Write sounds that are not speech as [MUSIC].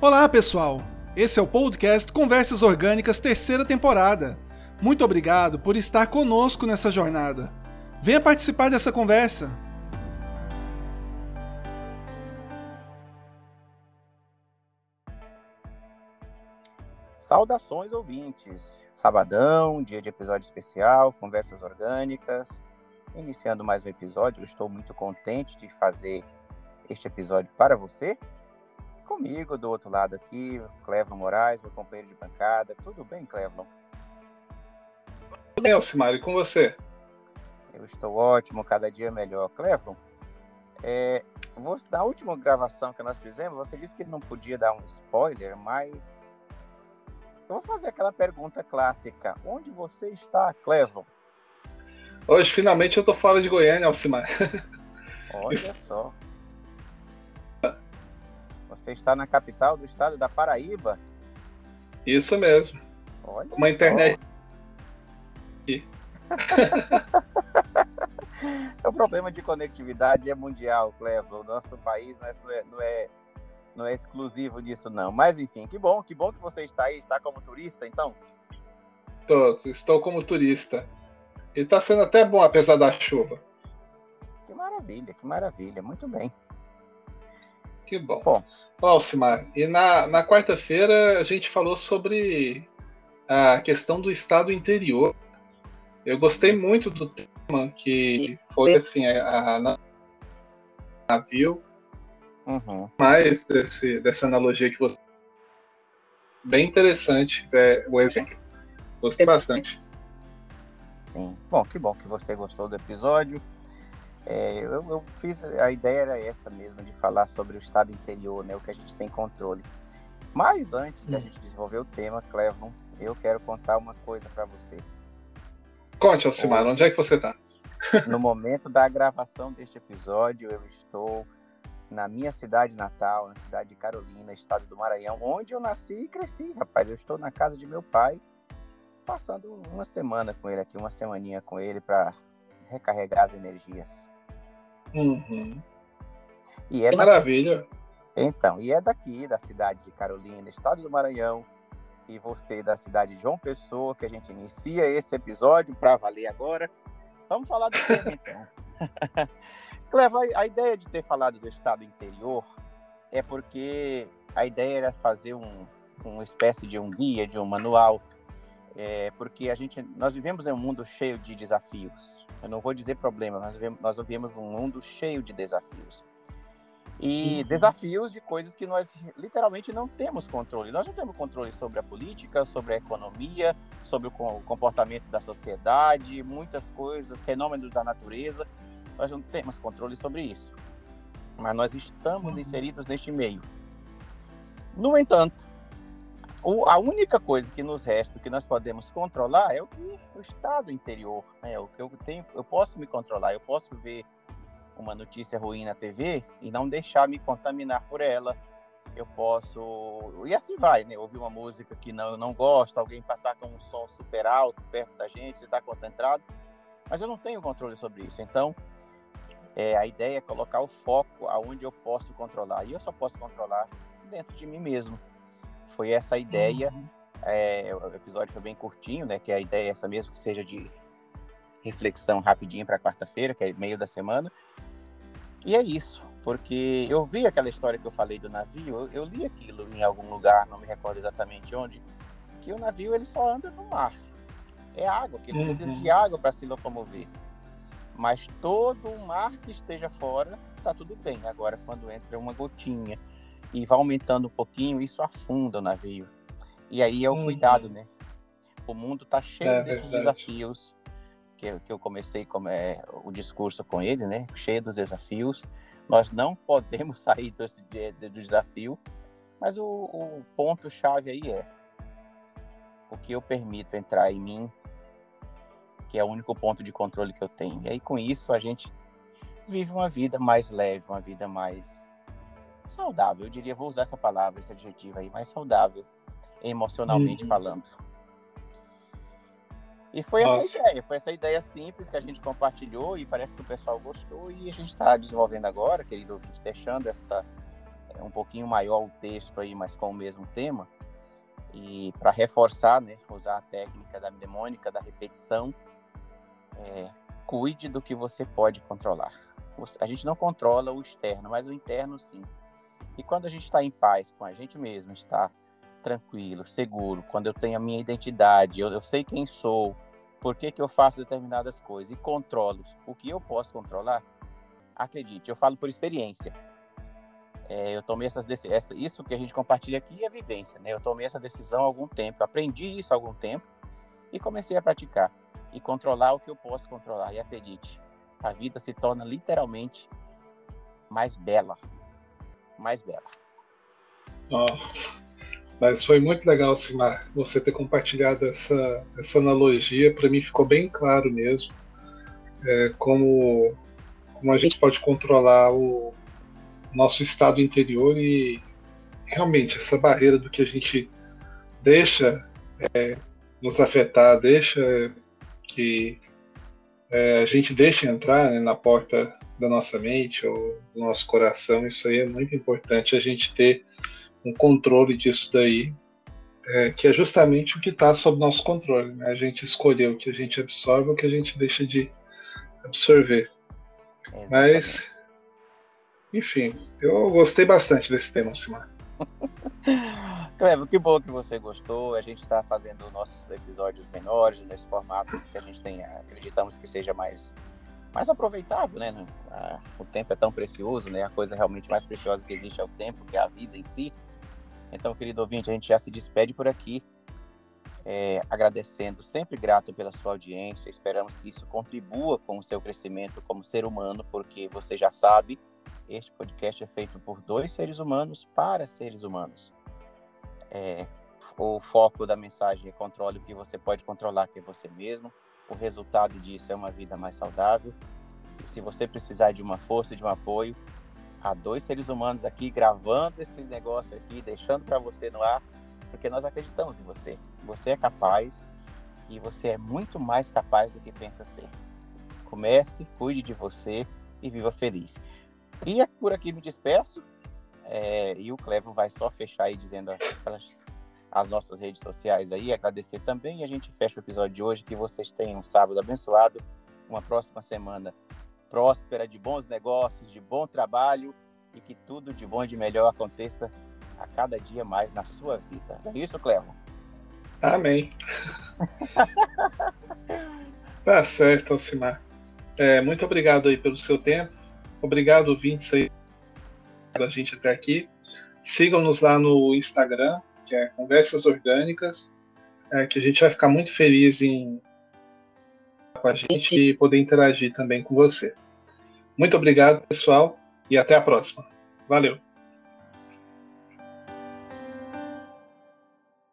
Olá, pessoal! Esse é o podcast Conversas Orgânicas, terceira temporada. Muito obrigado por estar conosco nessa jornada. Venha participar dessa conversa. Saudações ouvintes! Sabadão, dia de episódio especial, conversas orgânicas. Iniciando mais um episódio, eu estou muito contente de fazer este episódio para você comigo do outro lado aqui, Clevon Moraes, meu companheiro de bancada. Tudo bem, Clevon? Tudo bem, Alcimar, e com você? Eu estou ótimo, cada dia melhor. Clevon, é, na última gravação que nós fizemos, você disse que não podia dar um spoiler, mas eu vou fazer aquela pergunta clássica. Onde você está, Clevon? Hoje, finalmente, eu estou fora de Goiânia, Alcimar. Olha [LAUGHS] só. Você está na capital do estado da Paraíba? Isso mesmo. Olha Uma só. internet. [LAUGHS] o problema de conectividade é mundial, Clevo. O nosso país não é, não é, não é exclusivo disso, não. Mas enfim, que bom, que bom que você está aí, está como turista, então. Tô, estou como turista. E está sendo até bom, apesar da chuva. Que maravilha, que maravilha, muito bem. Que bom. Bom, Alcimar, e na, na quarta-feira a gente falou sobre a questão do estado interior. Eu gostei muito do tema, que foi assim, a, a navio, uhum, mais desse, dessa analogia que você. Bem interessante é, o exemplo. Gostei bastante. sim. Bom, que bom que você gostou do episódio. É, eu, eu fiz, a ideia era essa mesmo, de falar sobre o estado interior, né, o que a gente tem controle. Mas antes de a Hum. gente desenvolver o tema, Clevon, eu quero contar uma coisa para você. Conte, Alcimar, onde é que você está? No momento da gravação deste episódio, eu estou na minha cidade natal, na cidade de Carolina, estado do Maranhão, onde eu nasci e cresci, rapaz. Eu estou na casa de meu pai, passando uma semana com ele aqui, uma semaninha com ele para recarregar as energias. Uhum. E é Que da- maravilha. Então, e é daqui, da cidade de Carolina, estado do Maranhão, e você da cidade de João Pessoa, que a gente inicia esse episódio para valer agora. Vamos falar do tema, então. [LAUGHS] Cleva, a ideia de ter falado do estado interior é porque a ideia era fazer um, uma espécie de um guia, de um manual, é, porque a gente, nós vivemos em um mundo cheio de desafios. Eu não vou dizer problema, mas vivemos- nós vivemos um mundo cheio de desafios. E Uhum. desafios de coisas que nós literalmente não temos controle. Nós não temos controle sobre a política, sobre a economia, sobre o co- comportamento da sociedade, muitas coisas, fenômenos da natureza. Nós não temos controle sobre isso. Mas nós estamos Uhum. inseridos neste meio. No entanto, o- a única coisa que nos resta, que nós podemos controlar, é o que o estado interior, né? O que eu tenho, eu posso me controlar, eu posso ver uma notícia ruim na TV e não deixar me contaminar por ela. Eu posso. E assim vai, né? Ouvir uma música que não, eu não gosto, alguém passar com um som super alto perto da gente, você está concentrado. Mas eu não tenho controle sobre isso. Então, é, a ideia é colocar o foco aonde eu posso controlar. E eu só posso controlar dentro de mim mesmo. Foi essa ideia. Uhum. É, o episódio foi bem curtinho, né? Que a ideia é essa mesmo, que seja de reflexão rapidinho para quarta-feira, que é meio da semana. E é isso, porque eu vi aquela história que eu falei do navio, eu, eu li aquilo em algum lugar, não me recordo exatamente onde, que o navio ele só anda no mar. É água, que ele precisa Uhum. de água para se locomover. Mas todo o mar que esteja fora, tá tudo bem. Agora, quando entra uma gotinha e vai aumentando um pouquinho, isso afunda o navio. E aí é o Uhum. cuidado, né? O mundo tá cheio É desses verdade. desafios que, eu- que eu comecei com, é, o discurso com ele, né? Cheio dos desafios. Nós não [LAUGHS] podemos sair desse, de- de- do desafio, mas o, o ponto-chave aí é o que eu permito entrar em mim, que é o único ponto de controle que eu tenho. E aí, com isso, a gente vive uma vida mais leve, uma vida mais saudável. Eu diria, vou usar essa palavra, esse adjetivo aí, mais saudável, emocionalmente Uhum. falando. E foi Nossa. essa ideia, foi essa ideia simples que a gente compartilhou e parece que o pessoal gostou e a gente está desenvolvendo agora, querido ouvinte, deixando essa, é um pouquinho maior o texto aí, mas com o mesmo tema. E para reforçar, né, usar a técnica da mnemônica, da repetição, é, cuide do que você pode controlar. A gente não controla o externo, mas o interno sim. E quando a gente está em paz com a gente mesmo, está tranquilo, seguro, quando eu tenho a minha identidade, eu, eu sei quem sou, por que, que eu faço determinadas coisas e controlo o que eu posso controlar, acredite, eu falo por experiência. É, eu tomei essas decisões, isso que a gente compartilha aqui é vivência, né? Eu tomei essa decisão há algum tempo, aprendi isso há algum tempo e comecei a praticar e controlar o que eu posso controlar. E acredite, a vida se torna literalmente mais bela, mais bela. Oh, mas foi muito legal, Simar, você ter compartilhado essa, essa analogia. Para mim ficou bem claro mesmo é, como, como a gente pode controlar o nosso estado interior e realmente essa barreira do que a gente deixa é, nos afetar, deixa que é, a gente deixa entrar né, na porta da nossa mente ou do nosso coração, isso aí é muito importante a gente ter um controle disso daí, é, que é justamente o que está sob nosso controle. Né? A gente escolher o que a gente absorve ou o que a gente deixa de absorver. Exatamente. Mas, enfim, eu gostei bastante desse tema, Simar. [LAUGHS] Clevo, que bom que você gostou. A gente está fazendo nossos episódios menores nesse formato que a gente tem, acreditamos que seja mais mais aproveitável, né? O tempo é tão precioso, né? A coisa realmente mais preciosa que existe é o tempo, que é a vida em si. Então, querido ouvinte, a gente já se despede por aqui, é, agradecendo, sempre grato pela sua audiência. Esperamos que isso contribua com o seu crescimento como ser humano, porque você já sabe, este podcast é feito por dois seres humanos para seres humanos. É, o foco da mensagem é controle o que você pode controlar, que é você mesmo. O resultado disso é uma vida mais saudável. E se você precisar de uma força, de um apoio, há dois seres humanos aqui gravando esse negócio aqui, deixando para você no ar, porque nós acreditamos em você. Você é capaz e você é muito mais capaz do que pensa ser. Comece, cuide de você e viva feliz. E é por aqui me despeço. É, e o Clevo vai só fechar aí dizendo as, as nossas redes sociais aí, agradecer também. E a gente fecha o episódio de hoje. Que vocês tenham um sábado abençoado, uma próxima semana próspera, de bons negócios, de bom trabalho e que tudo de bom e de melhor aconteça a cada dia mais na sua vida. É isso, Clevo? Amém. [LAUGHS] tá certo, Alcimar. É, muito obrigado aí pelo seu tempo. Obrigado, ouvintes aí, da gente até aqui. Sigam-nos lá no Instagram, que é Conversas Orgânicas, é, que a gente vai ficar muito feliz em com a gente e poder interagir também com você. Muito obrigado, pessoal, e até a próxima. Valeu!